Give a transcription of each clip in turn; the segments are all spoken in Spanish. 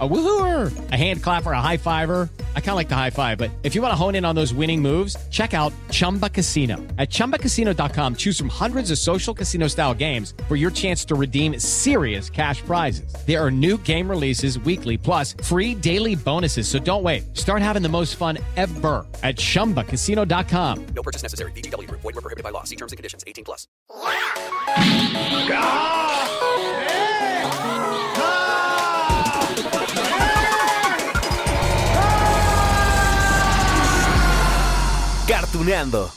A woohooer, a hand clapper, a high fiver. I kind of like the high five, but if you want to hone in on those winning moves, check out Chumba Casino. At ChumbaCasino.com, choose from hundreds of social casino style games for your chance to redeem serious cash prizes. There are new game releases weekly, plus free daily bonuses. So don't wait. Start having the most fun ever at ChumbaCasino.com. No purchase necessary. BGW. Void were prohibited by law. See terms and conditions. 18 plus. Cartuneando.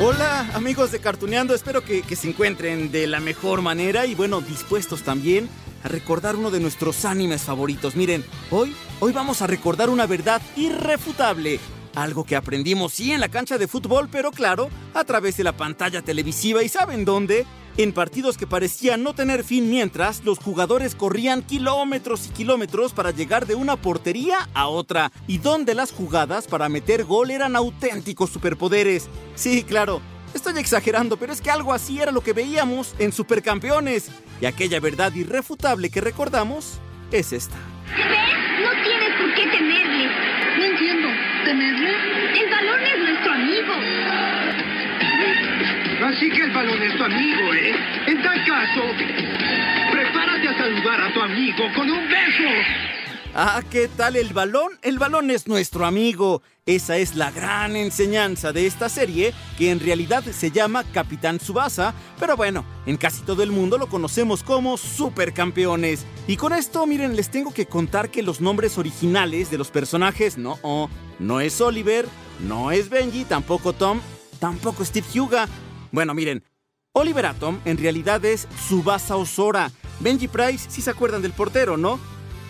Hola amigos de Cartuneando, espero que, se encuentren de la mejor manera y bueno, dispuestos también a recordar uno de nuestros animes favoritos. Miren, hoy, hoy vamos a recordar una verdad irrefutable. Algo que aprendimos sí en la cancha de fútbol, pero claro, a través de la pantalla televisiva. ¿Y saben dónde? En partidos que parecían no tener fin mientras los jugadores corrían kilómetros y kilómetros para llegar de una portería a otra y donde las jugadas para meter gol eran auténticos superpoderes. Sí, claro, estoy exagerando, pero es que algo así era lo que veíamos en Supercampeones y aquella verdad irrefutable que recordamos es esta. ¿Ves? No tienes por qué temerle. No entiendo. ¿Temerle? El balón es nuestro amigo. Así que el balón es tu amigo, ¿eh? En tal caso, prepárate a saludar a tu amigo con un beso. Ah, ¿qué tal el balón? El balón es nuestro amigo. Esa es la gran enseñanza de esta serie, que en realidad se llama Capitán Subasa, pero bueno, en casi todo el mundo lo conocemos como Supercampeones. Y con esto, miren, les tengo que contar que los nombres originales de los personajes no, oh, no es Oliver, no es Benji, tampoco Tom, tampoco Steve Huga. Bueno, miren, Oliver Atom en realidad es Subasa Osora. Benji Price, si se acuerdan del portero, ¿no?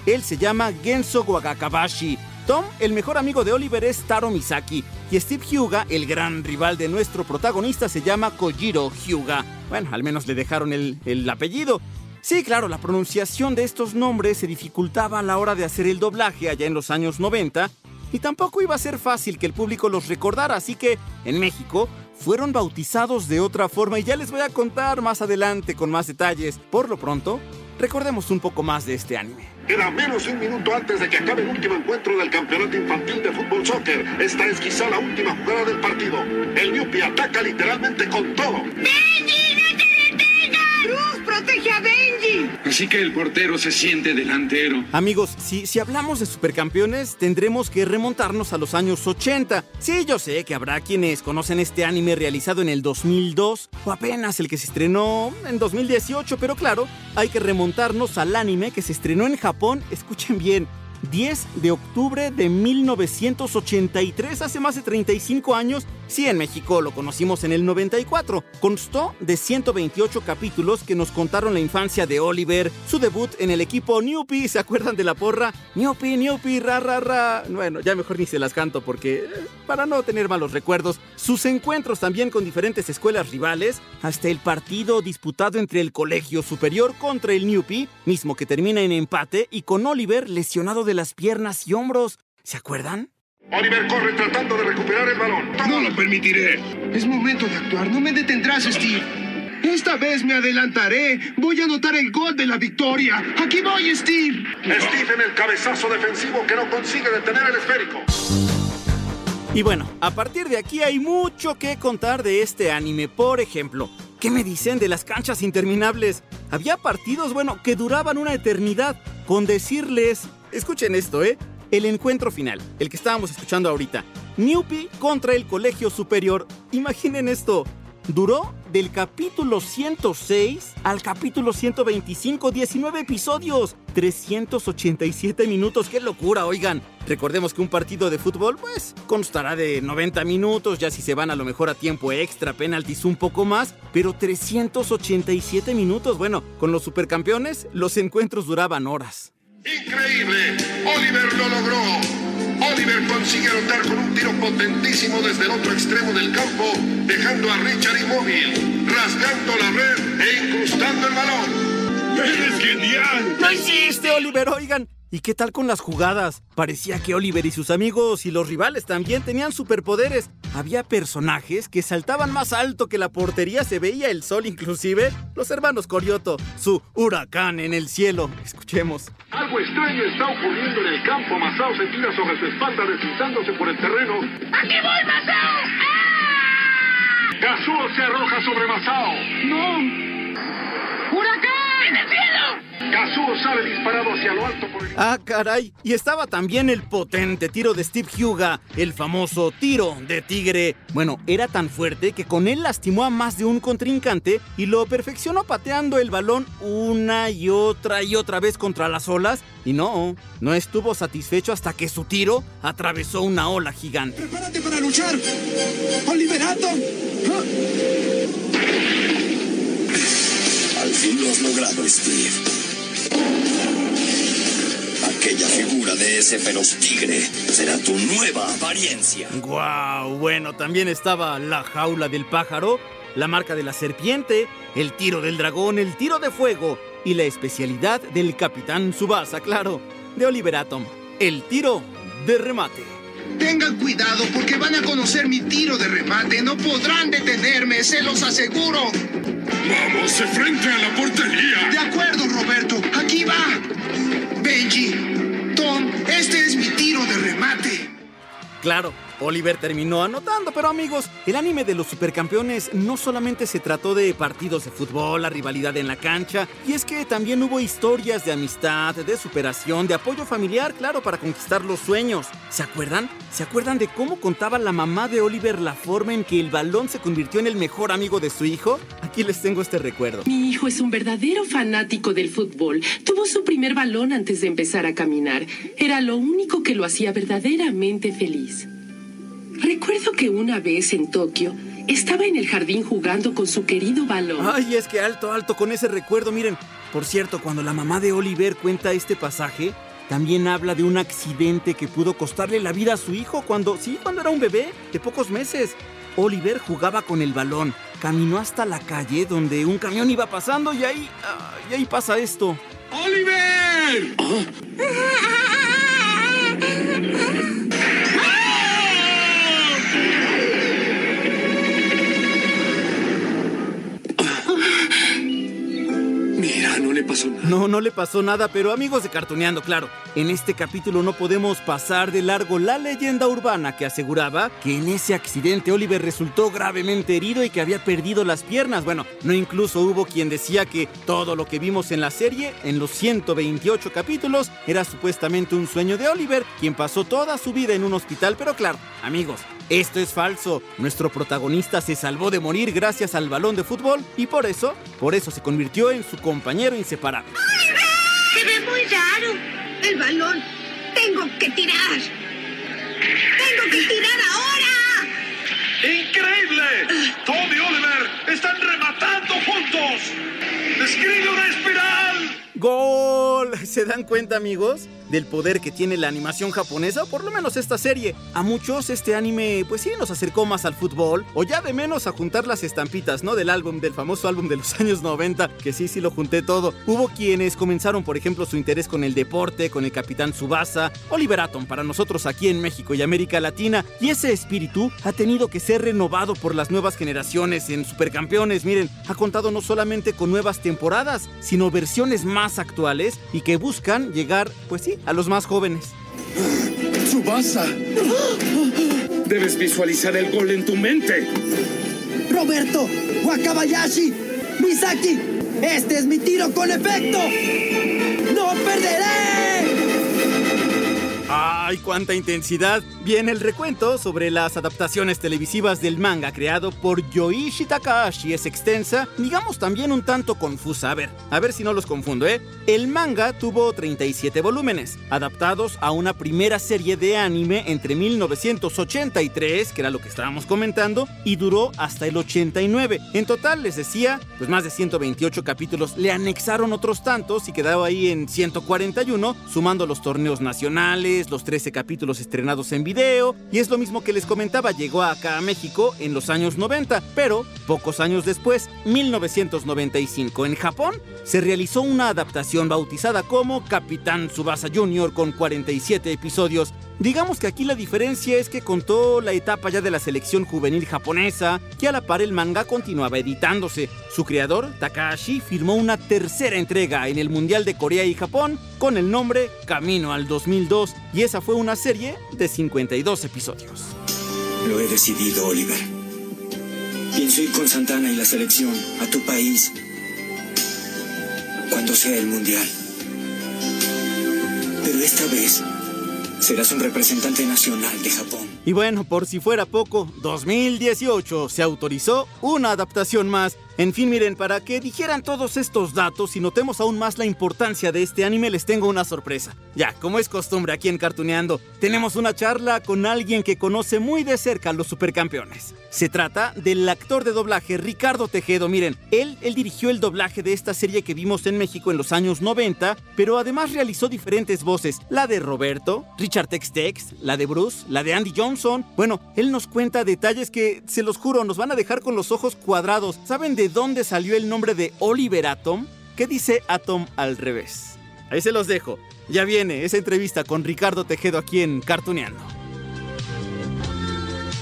Él se llama Genso Wagakabashi. Tom, el mejor amigo de Oliver, es Taro Misaki. Y Steve Hyuga, el gran rival de nuestro protagonista, se llama Kojiro Hyuga. Bueno, al menos le dejaron el, el apellido. Sí, claro, la pronunciación de estos nombres se dificultaba a la hora de hacer el doblaje allá en los años 90 y tampoco iba a ser fácil que el público los recordara, así que en México fueron bautizados de otra forma y ya les voy a contar más adelante con más detalles. Por lo pronto, recordemos un poco más de este anime. Queda menos de un minuto antes de que acabe el último encuentro del campeonato infantil de fútbol soccer. Esta es quizá la última jugada del partido. El Newpie ataca literalmente con todo. ¡Benji, no te detengas! ¡Cruz, protege a Benji! Así que el portero se siente delantero. Amigos, si, si hablamos de supercampeones, tendremos que remontarnos a los años 80. Sí, yo sé que habrá quienes conocen este anime realizado en el 2002 o apenas el que se estrenó en 2018, pero claro, hay que remontarnos al anime que se estrenó en Japón, escuchen bien, 10 de octubre de 1983, hace más de 35 años. Sí, en México lo conocimos en el 94. Constó de 128 capítulos que nos contaron la infancia de Oliver, su debut en el equipo Newpie, ¿se acuerdan de la porra? Newpie, Newpie, ra, ra, ra. Bueno, ya mejor ni se las canto porque, eh, para no tener malos recuerdos, sus encuentros también con diferentes escuelas rivales, hasta el partido disputado entre el Colegio Superior contra el Newpie, mismo que termina en empate y con Oliver lesionado de las piernas y hombros. ¿Se acuerdan? Oliver corre tratando de recuperar el balón. No lo permitiré. Es momento de actuar. No me detendrás, Steve. Esta vez me adelantaré. Voy a anotar el gol de la victoria. Aquí voy, Steve. Steve en el cabezazo defensivo que no consigue detener el esférico. Y bueno, a partir de aquí hay mucho que contar de este anime. Por ejemplo, ¿qué me dicen de las canchas interminables? Había partidos, bueno, que duraban una eternidad. Con decirles, escuchen esto, ¿eh? El encuentro final, el que estábamos escuchando ahorita. Newpie contra el Colegio Superior. Imaginen esto. Duró del capítulo 106 al capítulo 125, 19 episodios, 387 minutos. ¡Qué locura, oigan! Recordemos que un partido de fútbol, pues, constará de 90 minutos, ya si se van a lo mejor a tiempo extra, penaltis un poco más, pero 387 minutos. Bueno, con los supercampeones, los encuentros duraban horas. Increíble. Oliver lo logró. Oliver consigue anotar con un tiro potentísimo desde el otro extremo del campo, dejando a Richard inmóvil, rasgando la red e incrustando el balón. ¡Eres genial! ¡Lo hiciste, Oliver! Oigan, ¿Y qué tal con las jugadas? Parecía que Oliver y sus amigos y los rivales también tenían superpoderes. Había personajes que saltaban más alto que la portería, se veía el sol inclusive. Los hermanos Corioto, su huracán en el cielo. Escuchemos. Algo extraño está ocurriendo en el campo. Masao se tira sobre su espalda deslizándose por el terreno. ¡Aquí voy, Masao! ¡Ah! Kazuo se arroja sobre Masao. ¡No! ¡En el cielo! Kazuo sale disparado hacia lo alto por el... Ah, caray. Y estaba también el potente tiro de Steve Huga, el famoso tiro de tigre. Bueno, era tan fuerte que con él lastimó a más de un contrincante y lo perfeccionó pateando el balón una y otra y otra vez contra las olas. Y no, no estuvo satisfecho hasta que su tiro atravesó una ola gigante. ¡Prepárate para luchar! ¡Oliverato! lo has logrado, Steve. Aquella figura de ese feroz tigre será tu nueva apariencia. ¡Guau! Bueno, también estaba la jaula del pájaro, la marca de la serpiente, el tiro del dragón, el tiro de fuego y la especialidad del capitán Subasa, claro, de Oliver Atom, el tiro de remate. Tengan cuidado porque van a conocer mi tiro de remate. No podrán detenerme, se los aseguro. Vamos de frente a la portería. De acuerdo, Roberto. Aquí va. Benji, Tom, este es mi tiro de remate. Claro, Oliver terminó anotando, pero amigos, el anime de los supercampeones no solamente se trató de partidos de fútbol, la rivalidad en la cancha, y es que también hubo historias de amistad, de superación, de apoyo familiar, claro, para conquistar los sueños. ¿Se acuerdan? ¿Se acuerdan de cómo contaba la mamá de Oliver la forma en que el balón se convirtió en el mejor amigo de su hijo? Aquí les tengo este recuerdo. Mi hijo es un verdadero fanático del fútbol. Tuvo su primer balón antes de empezar a caminar. Era lo único que lo hacía verdaderamente feliz. Recuerdo que una vez en Tokio estaba en el jardín jugando con su querido balón. Ay, es que alto, alto con ese recuerdo. Miren, por cierto, cuando la mamá de Oliver cuenta este pasaje, también habla de un accidente que pudo costarle la vida a su hijo cuando, sí, cuando era un bebé de pocos meses. Oliver jugaba con el balón, caminó hasta la calle donde un camión iba pasando y ahí, ah, y ahí pasa esto. ¡Oliver! No, no le pasó nada, pero amigos de Cartoneando, claro, en este capítulo no podemos pasar de largo la leyenda urbana que aseguraba que en ese accidente Oliver resultó gravemente herido y que había perdido las piernas. Bueno, no incluso hubo quien decía que todo lo que vimos en la serie, en los 128 capítulos, era supuestamente un sueño de Oliver, quien pasó toda su vida en un hospital, pero claro, amigos, esto es falso. Nuestro protagonista se salvó de morir gracias al balón de fútbol y por eso, por eso se convirtió en su compañero inseparable. Se ve muy raro. El balón. Tengo que tirar. Tengo que tirar ahora. ¡Increíble! Tom y Oliver están rematando juntos. ¡Describe una espiral! ¡Gol! ¿Se dan cuenta, amigos? Del poder que tiene la animación japonesa, por lo menos esta serie. A muchos este anime, pues sí, nos acercó más al fútbol, o ya de menos a juntar las estampitas, ¿no? Del álbum, del famoso álbum de los años 90, que sí, sí lo junté todo. Hubo quienes comenzaron, por ejemplo, su interés con el deporte, con el Capitán Subasa, Oliver Atom para nosotros aquí en México y América Latina, y ese espíritu ha tenido que ser renovado por las nuevas generaciones en Supercampeones. Miren, ha contado no solamente con nuevas temporadas, sino versiones más actuales y que buscan llegar, pues sí, a los más jóvenes. ¡Subasa! Debes visualizar el gol en tu mente. Roberto, Wakabayashi, Misaki, este es mi tiro con efecto. ¡No perderé! ¡Ay, cuánta intensidad! Bien, el recuento sobre las adaptaciones televisivas del manga creado por Yoichi Takahashi es extensa, digamos también un tanto confusa. A ver, a ver si no los confundo, ¿eh? El manga tuvo 37 volúmenes, adaptados a una primera serie de anime entre 1983, que era lo que estábamos comentando, y duró hasta el 89. En total, les decía, pues más de 128 capítulos, le anexaron otros tantos y quedaba ahí en 141, sumando los torneos nacionales, los 13 capítulos estrenados en video, y es lo mismo que les comentaba, llegó acá a México en los años 90, pero pocos años después, 1995, en Japón, se realizó una adaptación bautizada como Capitán Tsubasa Jr. con 47 episodios. Digamos que aquí la diferencia es que contó la etapa ya de la selección juvenil japonesa, que a la par el manga continuaba editándose. Su creador, Takahashi, firmó una tercera entrega en el Mundial de Corea y Japón con el nombre Camino al 2002, y esa fue una serie de 52 episodios. Lo he decidido, Oliver. Pienso ir con Santana y la selección a tu país cuando sea el Mundial. Pero esta vez serás un representante nacional de Japón. Y bueno, por si fuera poco, 2018 se autorizó una adaptación más. En fin, miren, para que dijeran todos estos datos y notemos aún más la importancia de este anime, les tengo una sorpresa. Ya, como es costumbre aquí en Cartuneando, tenemos una charla con alguien que conoce muy de cerca a los supercampeones. Se trata del actor de doblaje Ricardo Tejedo. Miren, él, dirigió el doblaje de esta serie que vimos en México en los años 90, pero además realizó diferentes voces. La de Roberto, Richard Tex Tex, la de Bruce, la de Andy Johnson. Bueno, él nos cuenta detalles que, se los juro, nos van a dejar con los ojos cuadrados. ¿Saben de dónde salió el nombre de Oliver Atom? ¿Qué dice Atom al revés? Ahí se los dejo. Ya viene esa entrevista con Ricardo Tejedo aquí en Cartuneando.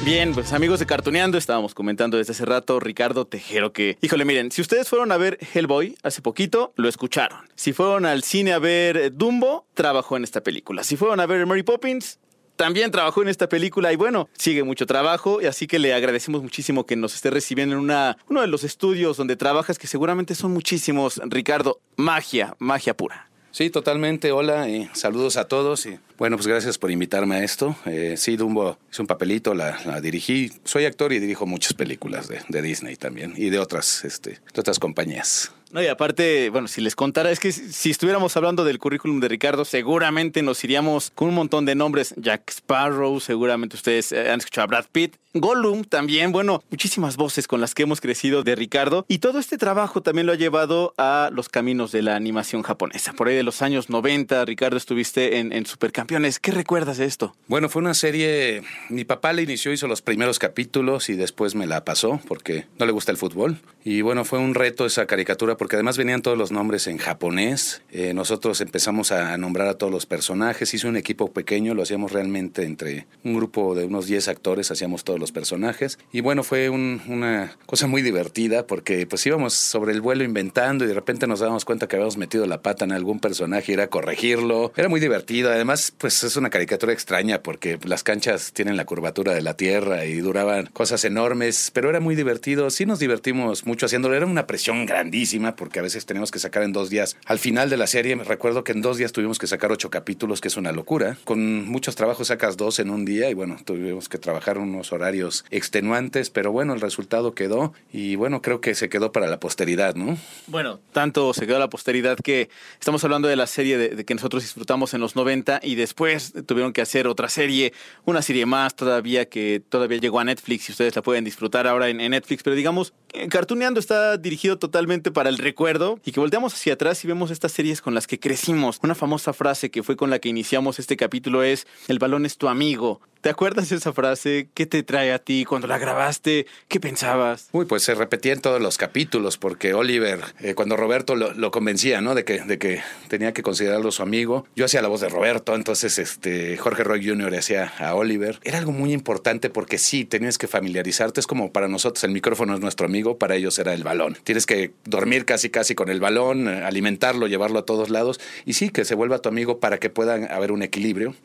Bien, pues amigos de Cartuneando, estábamos comentando desde hace rato Ricardo Tejero que, híjole, miren, si ustedes fueron a ver Hellboy hace poquito, lo escucharon. Si fueron al cine a ver Dumbo, trabajó en esta película. Si fueron a ver Mary Poppins, también trabajó en esta película y bueno, sigue mucho trabajo y así que le agradecemos muchísimo que nos esté recibiendo en una, uno de los estudios donde trabajas, que seguramente son muchísimos. Ricardo, magia, magia pura. Sí, totalmente. Hola y saludos a todos. Y bueno, pues gracias por invitarme a esto. Eh, sí, Dumbo hizo un papelito, la, la, dirigí. Soy actor y dirijo muchas películas de, de Disney también y de otras, este, de otras compañías. No, y aparte, bueno, si les contara, es que si estuviéramos hablando del currículum de Ricardo, seguramente nos iríamos con un montón de nombres. Jack Sparrow, seguramente ustedes eh, han escuchado a Brad Pitt. Gollum también, bueno, muchísimas voces con las que hemos crecido de Ricardo. Y todo este trabajo también lo ha llevado a los caminos de la animación japonesa. Por ahí de los años 90, Ricardo, estuviste en, en Supercampeones. ¿Qué recuerdas de esto? Bueno, fue una serie, mi papá la inició, hizo los primeros capítulos y después me la pasó porque no le gusta el fútbol. Y bueno, fue un reto esa caricatura porque además venían todos los nombres en japonés. Eh, nosotros empezamos a nombrar a todos los personajes. Hice un equipo pequeño, lo hacíamos realmente entre un grupo de unos 10 actores, hacíamos todos los personajes. Y bueno, fue un, una cosa muy divertida porque pues íbamos sobre el vuelo inventando y de repente nos dábamos cuenta que habíamos metido la pata en algún personaje y era corregirlo. Era muy divertido. Además, pues es una caricatura extraña porque las canchas tienen la curvatura de la tierra y duraban cosas enormes, pero era muy divertido. Sí nos divertimos mucho haciéndolo. Era una presión grandísima porque a veces teníamos que sacar en dos días. Al final de la serie, me recuerdo que en dos días tuvimos que sacar ocho capítulos, que es una locura. Con muchos trabajos sacas dos en un día y bueno, tuvimos que trabajar unos horarios extenuantes, pero bueno, el resultado quedó y bueno, creo que se quedó para la posteridad, ¿no? Bueno, tanto se quedó la posteridad que estamos hablando de la serie de, que nosotros disfrutamos en los 90 y después tuvieron que hacer otra serie, una serie más todavía que todavía llegó a Netflix y ustedes la pueden disfrutar ahora en Netflix, pero digamos, Cartuneando está dirigido totalmente para el recuerdo y que volteamos hacia atrás y vemos estas series con las que crecimos. Una famosa frase que fue con la que iniciamos este capítulo es, el balón es tu amigo. ¿Te acuerdas de esa frase? ¿Qué te trae a ti cuando la grabaste? ¿Qué pensabas? Uy, pues se repetía en todos los capítulos porque Oliver, eh, cuando Roberto lo, convencía, ¿no? De que, de que tenía que considerarlo su amigo, yo hacía la voz de Roberto, entonces este, Jorge Roy Jr. hacía a Oliver. Era algo muy importante porque sí, tenías que familiarizarte. Es como para nosotros el micrófono es nuestro amigo, para ellos era el balón. Tienes que dormir casi casi con el balón, alimentarlo, llevarlo a todos lados y sí, que se vuelva tu amigo para que pueda haber un equilibrio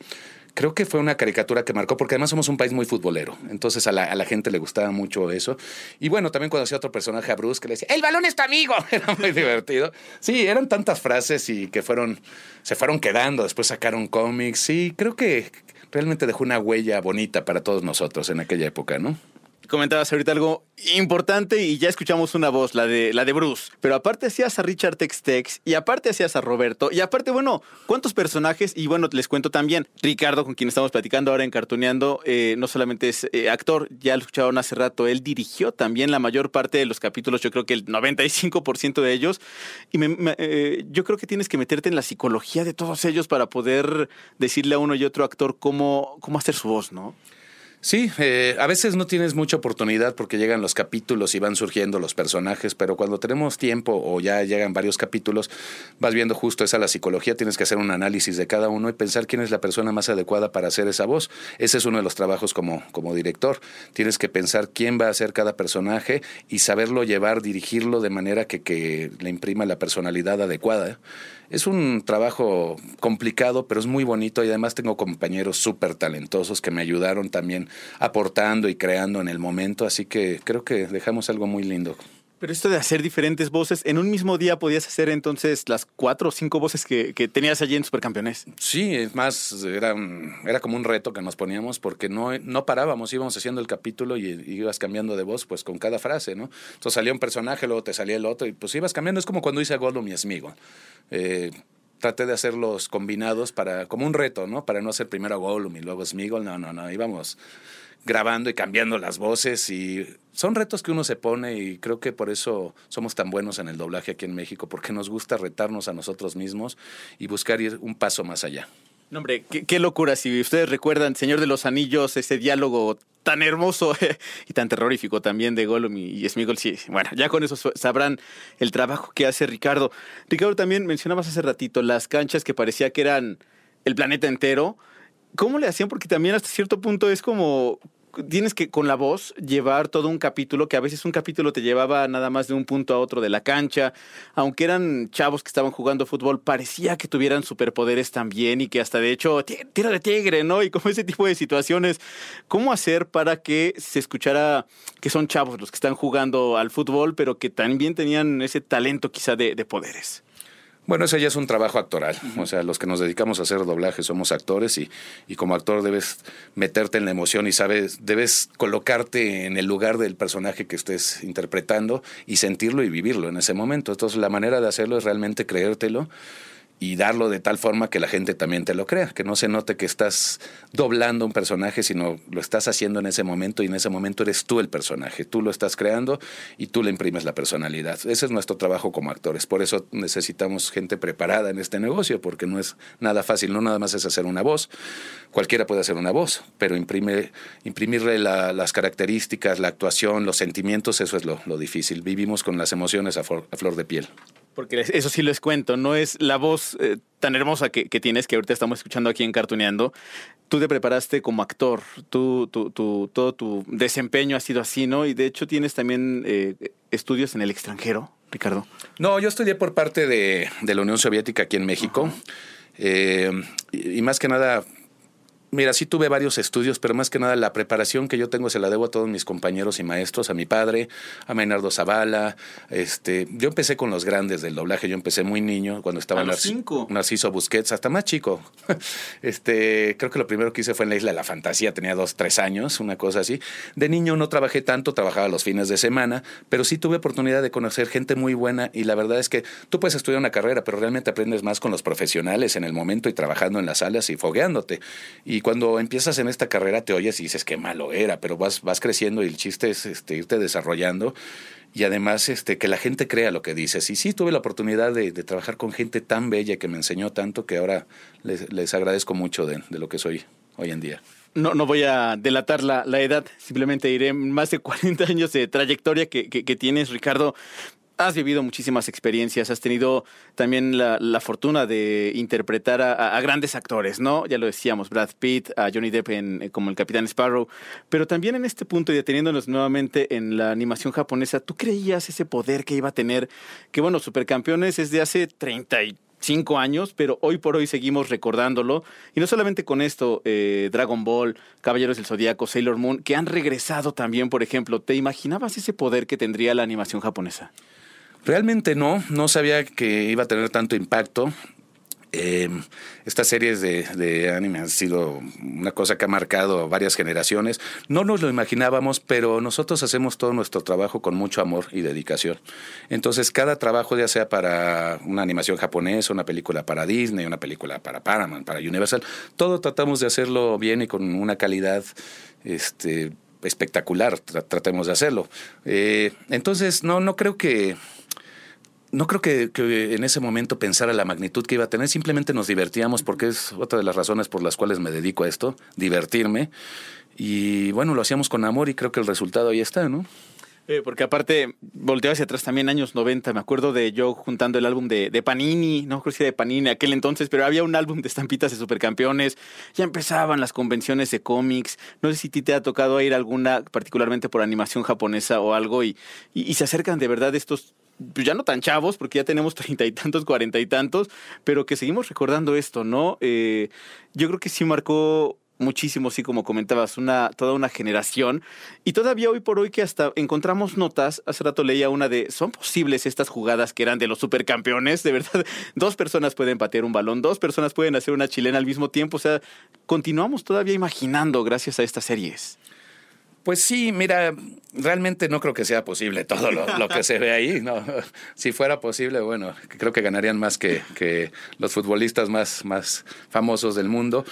creo que fue una caricatura que marcó, porque además somos un país muy futbolero. Entonces a la, a la, gente le gustaba mucho eso. Y bueno, también cuando hacía otro personaje a Bruce que le decía, el balón es tu amigo. Era muy divertido. Sí, eran tantas frases y que fueron, se fueron quedando. Después sacaron cómics. Sí, creo que realmente dejó una huella bonita para todos nosotros en aquella época, ¿no? Comentabas ahorita algo importante y ya escuchamos una voz, la de, la de Bruce. Pero aparte hacías a Richard Tex Tex y aparte hacías a Roberto. Y aparte, bueno, ¿cuántos personajes? Y bueno, les cuento también, Ricardo, con quien estamos platicando ahora en Cartuneando, eh, no solamente es eh, actor, ya lo escucharon hace rato, él dirigió también la mayor parte de los capítulos, yo creo que el 95% de ellos. Y me- eh, yo creo que tienes que meterte en la psicología de todos ellos para poder decirle a uno y otro actor cómo, cómo hacer su voz, ¿no? Sí, eh, a veces no tienes mucha oportunidad porque llegan los capítulos y van surgiendo los personajes, pero cuando tenemos tiempo o ya llegan varios capítulos, vas viendo justo esa la psicología, tienes que hacer un análisis de cada uno y pensar quién es la persona más adecuada para hacer esa voz. Ese es uno de los trabajos como, como director. Tienes que pensar quién va a ser cada personaje y saberlo llevar, dirigirlo de manera que, que le imprima la personalidad adecuada. Es un trabajo complicado, pero es muy bonito y además tengo compañeros súper talentosos que me ayudaron también aportando y creando en el momento, así que creo que dejamos algo muy lindo. Pero esto de hacer diferentes voces, en un mismo día podías hacer entonces las cuatro o cinco voces que, que tenías allí en Supercampeones. Sí, es más, era, un- era como un reto que nos poníamos porque no, no parábamos, íbamos haciendo el capítulo y, ibas cambiando de voz pues con cada frase, ¿no? Entonces salía un personaje, luego te salía el otro y pues ibas cambiando, es como cuando hice a Gollum y Smeagol. Eh, traté de hacerlos combinados para, como un reto, ¿no? Para no hacer primero a Gollum y luego Smeagol, no, no, no, íbamos grabando y cambiando las voces y son retos que uno se pone y creo que por eso somos tan buenos en el doblaje aquí en México, porque nos gusta retarnos a nosotros mismos y buscar ir un paso más allá. No, hombre, qué, qué locura. Si ustedes recuerdan, Señor de los Anillos, ese diálogo tan hermoso y tan terrorífico también de Gollum y, Smeagol, sí, bueno, ya con eso sabrán el trabajo que hace Ricardo. Ricardo, también mencionabas hace ratito las canchas que parecía que eran el planeta entero. ¿Cómo le hacían? Porque también hasta cierto punto es como tienes que con la voz llevar todo un capítulo que a veces un capítulo te llevaba nada más de un punto a otro de la cancha, aunque eran chavos que estaban jugando fútbol, parecía que tuvieran superpoderes también y que hasta de hecho "Ti- tira de tigre, ¿no? Y como ese tipo de situaciones, ¿cómo hacer para que se escuchara que son chavos los que están jugando al fútbol, pero que también tenían ese talento quizá de, de poderes? Bueno, eso ya es un trabajo actoral. O sea, los que nos dedicamos a hacer doblaje somos actores y, y como actor debes meterte en la emoción y sabes, debes colocarte en el lugar del personaje que estés interpretando y sentirlo y vivirlo en ese momento. Entonces, la manera de hacerlo es realmente creértelo y darlo de tal forma que la gente también te lo crea, que no se note que estás doblando un personaje, sino lo estás haciendo en ese momento y en ese momento eres tú el personaje, tú lo estás creando y tú le imprimes la personalidad. Ese es nuestro trabajo como actores, por eso necesitamos gente preparada en este negocio, porque no es nada fácil, no nada más es hacer una voz, cualquiera puede hacer una voz, pero imprime, imprimirle la- las características, la actuación, los sentimientos, eso es lo, difícil. Vivimos con las emociones a a flor de piel. Porque eso sí les cuento, no es la voz eh, tan hermosa que, que tienes que ahorita estamos escuchando aquí en Cartuneando. Tú te preparaste como actor, tú, tú- tú- todo tu desempeño ha sido así, ¿no? Y de hecho tienes también eh, estudios en el extranjero, Ricardo. No, yo estudié por parte de, de la Unión Soviética aquí en México. Eh, y, y más que nada, mira, sí tuve varios estudios, pero más que nada la preparación que yo tengo se la debo a todos mis compañeros y maestros, a mi padre, a Maynardo Zavala. Este, yo empecé con los grandes del doblaje, yo empecé muy niño cuando estaba A los Narci- cinco. Narciso Busquets, hasta más chico. Este, creo que lo primero que hice fue en la Isla de la Fantasía, tenía dos, tres años, una cosa así. De niño no trabajé tanto, trabajaba los fines de semana, pero sí tuve oportunidad de conocer gente muy buena y la verdad es que tú puedes estudiar una carrera, pero realmente aprendes más con los profesionales en el momento y trabajando en las salas y fogueándote. Y cuando empiezas en esta carrera te oyes y dices qué malo era, pero vas, vas creciendo y el chiste es este, irte desarrollando y además este, que la gente crea lo que dices. Y sí tuve la oportunidad de, trabajar con gente tan bella que me enseñó tanto que ahora les, les agradezco mucho de, de lo que soy hoy en día. No, no voy a delatar la, la edad, simplemente diré más de 40 años de trayectoria que- que tienes, Ricardo. Has vivido muchísimas experiencias, has tenido también la, fortuna de interpretar a, grandes actores, ¿no? Ya lo decíamos, Brad Pitt, a Johnny Depp en- eh, como el Capitán Sparrow, pero también en este punto y deteniéndonos nuevamente en la animación japonesa, ¿tú creías ese poder que iba a tener? Que bueno, Supercampeones es de hace 35 años, pero hoy por hoy seguimos recordándolo. Y no solamente con esto, eh, Dragon Ball, Caballeros del Zodíaco, Sailor Moon, que han regresado también, por ejemplo. ¿Te imaginabas ese poder que tendría la animación japonesa? Realmente no, no sabía que iba a tener tanto impacto. Eh, estas series de, de, anime han sido una cosa que ha marcado varias generaciones. No nos lo imaginábamos, pero nosotros hacemos todo nuestro trabajo con mucho amor y dedicación. Entonces, cada trabajo, ya sea para una animación japonesa, una película para Disney, una película para Paramount, para Universal, todo tratamos de hacerlo bien y con una calidad este, espectacular. tratemos de hacerlo. Eh, entonces, no, no creo que no creo que, en ese momento pensara la magnitud que iba a tener, simplemente nos divertíamos porque es otra de las razones por las cuales me dedico a esto, divertirme. Y bueno, lo hacíamos con amor y creo que el resultado ahí está, ¿no? Eh, porque aparte, volteo hacia atrás también, años 90, me acuerdo de yo juntando el álbum de, Panini, no creo que de Panini aquel entonces, pero había un álbum de estampitas de supercampeones, ya empezaban las convenciones de cómics, no sé si te ha tocado ir alguna, particularmente por animación japonesa o algo, y, y se acercan de verdad estos pues ya no tan chavos, porque ya tenemos treinta y tantos, cuarenta y tantos, pero que seguimos recordando esto, ¿no? Eh, yo creo que sí marcó muchísimo, sí, como comentabas, una, toda una generación. Y todavía hoy por hoy que hasta encontramos notas, hace rato leía una de, ¿son posibles estas jugadas que eran de los supercampeones? De verdad, dos personas pueden patear un balón, dos personas pueden hacer una chilena al mismo tiempo. O sea, continuamos todavía imaginando gracias a estas series. Pues sí, mira, realmente no creo que sea posible todo lo, que se ve ahí. Si fuera posible, bueno, creo que ganarían más que, que los futbolistas más, más famosos del mundo.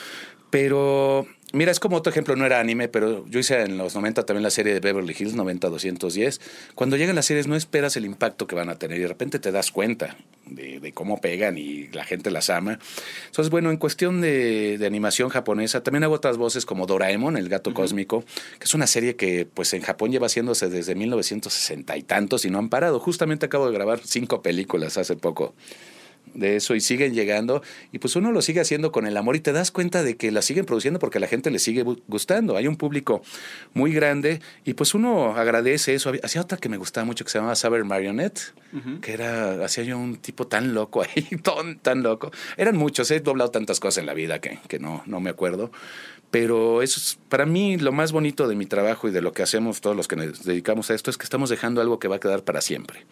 Pero Mira, es como otro ejemplo, no era anime, pero yo hice en los 90 también la serie de Beverly Hills, 90-210. Cuando llegan las series no esperas el impacto que van a tener y de repente te das cuenta de, cómo pegan y la gente las ama. Entonces, bueno, en cuestión de, animación japonesa, también hago otras voces como Doraemon, el gato cósmico, que es una serie que pues en Japón lleva haciéndose desde 1960 y tantos y no han parado. Justamente acabo de grabar cinco películas hace poco de eso y siguen llegando y pues uno lo sigue haciendo con el amor y te das cuenta de que la siguen produciendo porque a la gente le sigue gustando. Hay un público muy grande y pues uno agradece eso. Hacía otra que me gustaba mucho que se llamaba Saber Marionette, que era, hacía yo un tipo tan loco ahí, tan, tan loco. Eran muchos, he doblado tantas cosas en la vida que, que no, no me acuerdo. Pero eso es para mí lo más bonito de mi trabajo y de lo que hacemos todos los que nos dedicamos a esto es que estamos dejando algo que va a quedar para siempre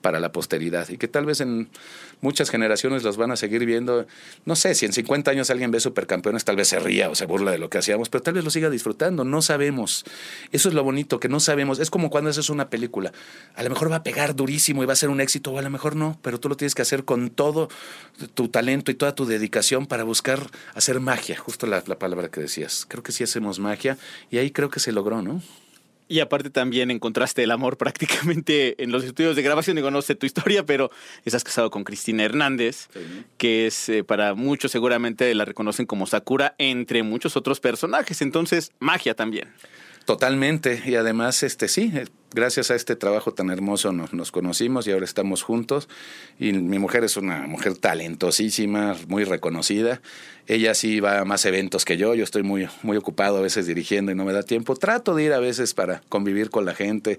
para la posteridad y que tal vez en muchas generaciones los van a seguir viendo. No sé, si en 50 años alguien ve supercampeones, tal vez se ría o se burla de lo que hacíamos, pero tal vez lo siga disfrutando. No sabemos. Eso es lo bonito, que no sabemos. Es como cuando haces una película. A lo mejor va a pegar durísimo y va a ser un éxito, o a lo mejor no, pero tú lo tienes que hacer con todo tu talento y toda tu dedicación para buscar hacer magia, justo la, la palabra que decías. Creo que sí hacemos magia y ahí creo que se logró, ¿no? Y aparte también encontraste el amor prácticamente en los estudios de grabación. Digo, no sé tu historia, pero estás casado con Cristina Hernández, que es eh, para muchos seguramente la reconocen como Sakura, entre muchos otros personajes. Entonces, magia también. Totalmente. Y además, este sí, eh, gracias a este trabajo tan hermoso nos, nos, conocimos y ahora estamos juntos. Y mi mujer es una mujer talentosísima, muy reconocida. Ella sí va a más eventos que yo. Yo estoy muy, muy ocupado a veces dirigiendo y no me da tiempo. Trato de ir a veces para convivir con la gente.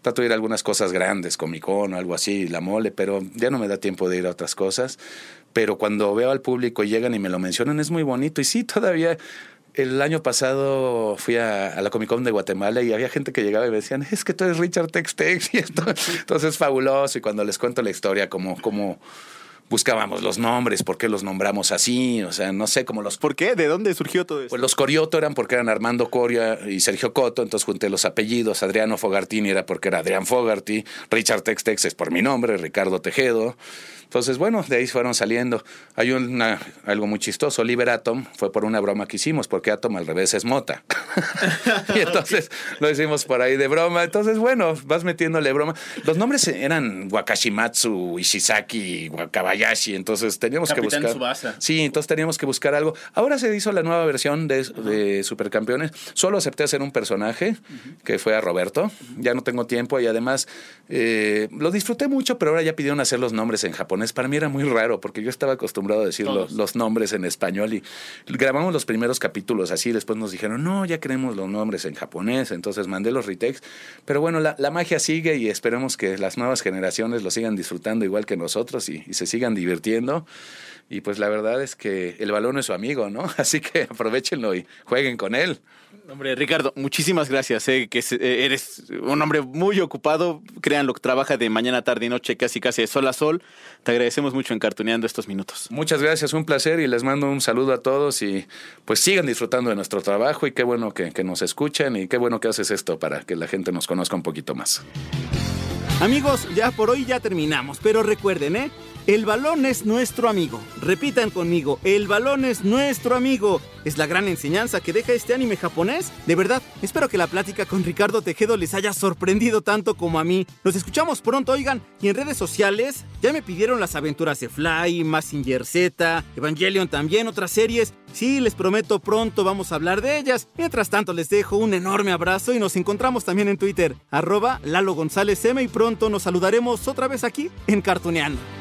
Trato de ir a algunas cosas grandes, Comic Con o algo así, la mole, pero ya no me da tiempo de ir a otras cosas. Pero cuando veo al público y llegan y me lo mencionan es muy bonito. Y sí, todavía el año pasado fui a, la Comic Con de Guatemala y había gente que llegaba y me decían, es que tú eres Richard Tex Tex y esto. Entonces es fabuloso. Y cuando les cuento la historia, como, como buscábamos los nombres, por qué los nombramos así, o sea, no sé cómo los... ¿Por qué? ¿De dónde surgió todo eso? Pues los Corioto eran porque eran Armando Coria y Sergio Coto, entonces junté los apellidos, Adriano Fogartini era porque era Adrián Fogarty, Richard Tex Tex es por mi nombre, Ricardo Tejedo, entonces, bueno, de ahí fueron saliendo. Hay una, algo muy chistoso. Oliver Atom fue por una broma que hicimos, porque Atom al revés es mota. y entonces lo hicimos por ahí de broma. Entonces, bueno, vas metiéndole broma. Los nombres eran Wakashimatsu, Ishizaki, Wakabayashi. Entonces teníamos que buscar. Subasa. Sí, entonces teníamos que buscar algo. Ahora se hizo la nueva versión de, de Supercampeones. Solo acepté hacer un personaje, que fue a Roberto. Ya no tengo tiempo y además eh, lo disfruté mucho, pero ahora ya pidieron hacer los nombres en japonés para mí era muy raro porque yo estaba acostumbrado a decir los, nombres en español y grabamos los primeros capítulos así, después nos dijeron, no, ya queremos los nombres en japonés, entonces mandé los retakes, pero bueno, la, magia sigue y esperemos que las nuevas generaciones lo sigan disfrutando igual que nosotros y, se sigan sigan divirtiendo. Y pues la verdad es que el balón es su amigo, ¿no? Así que aprovechenlo y jueguen con él. Hombre, Ricardo, muchísimas gracias. Sé que eh, eres un hombre muy ocupado. Créanlo, trabaja de mañana, tarde y noche, casi casi de sol a sol. Te agradecemos mucho encartuneando estos minutos. Muchas gracias, un placer y les mando un saludo a todos y pues sigan disfrutando de nuestro trabajo y qué bueno que, que nos escuchen y qué bueno que haces esto para que la gente nos conozca un poquito más. Amigos, ya por hoy ya terminamos, pero recuerden, ¿eh? El balón es nuestro amigo. Repitan conmigo, el balón es nuestro amigo. Es la gran enseñanza que deja este anime japonés. De verdad, espero que la plática con Ricardo Tejedo les haya sorprendido tanto como a mí. Nos escuchamos pronto, oigan. Y en redes sociales ya me pidieron las aventuras de Fly, Massinger Z, Evangelion también, otras series. Sí, les prometo pronto vamos a hablar de ellas. Mientras tanto les dejo un enorme abrazo y nos encontramos también en Twitter, arroba Lalo González M y pronto nos saludaremos otra vez aquí en Cartuneando.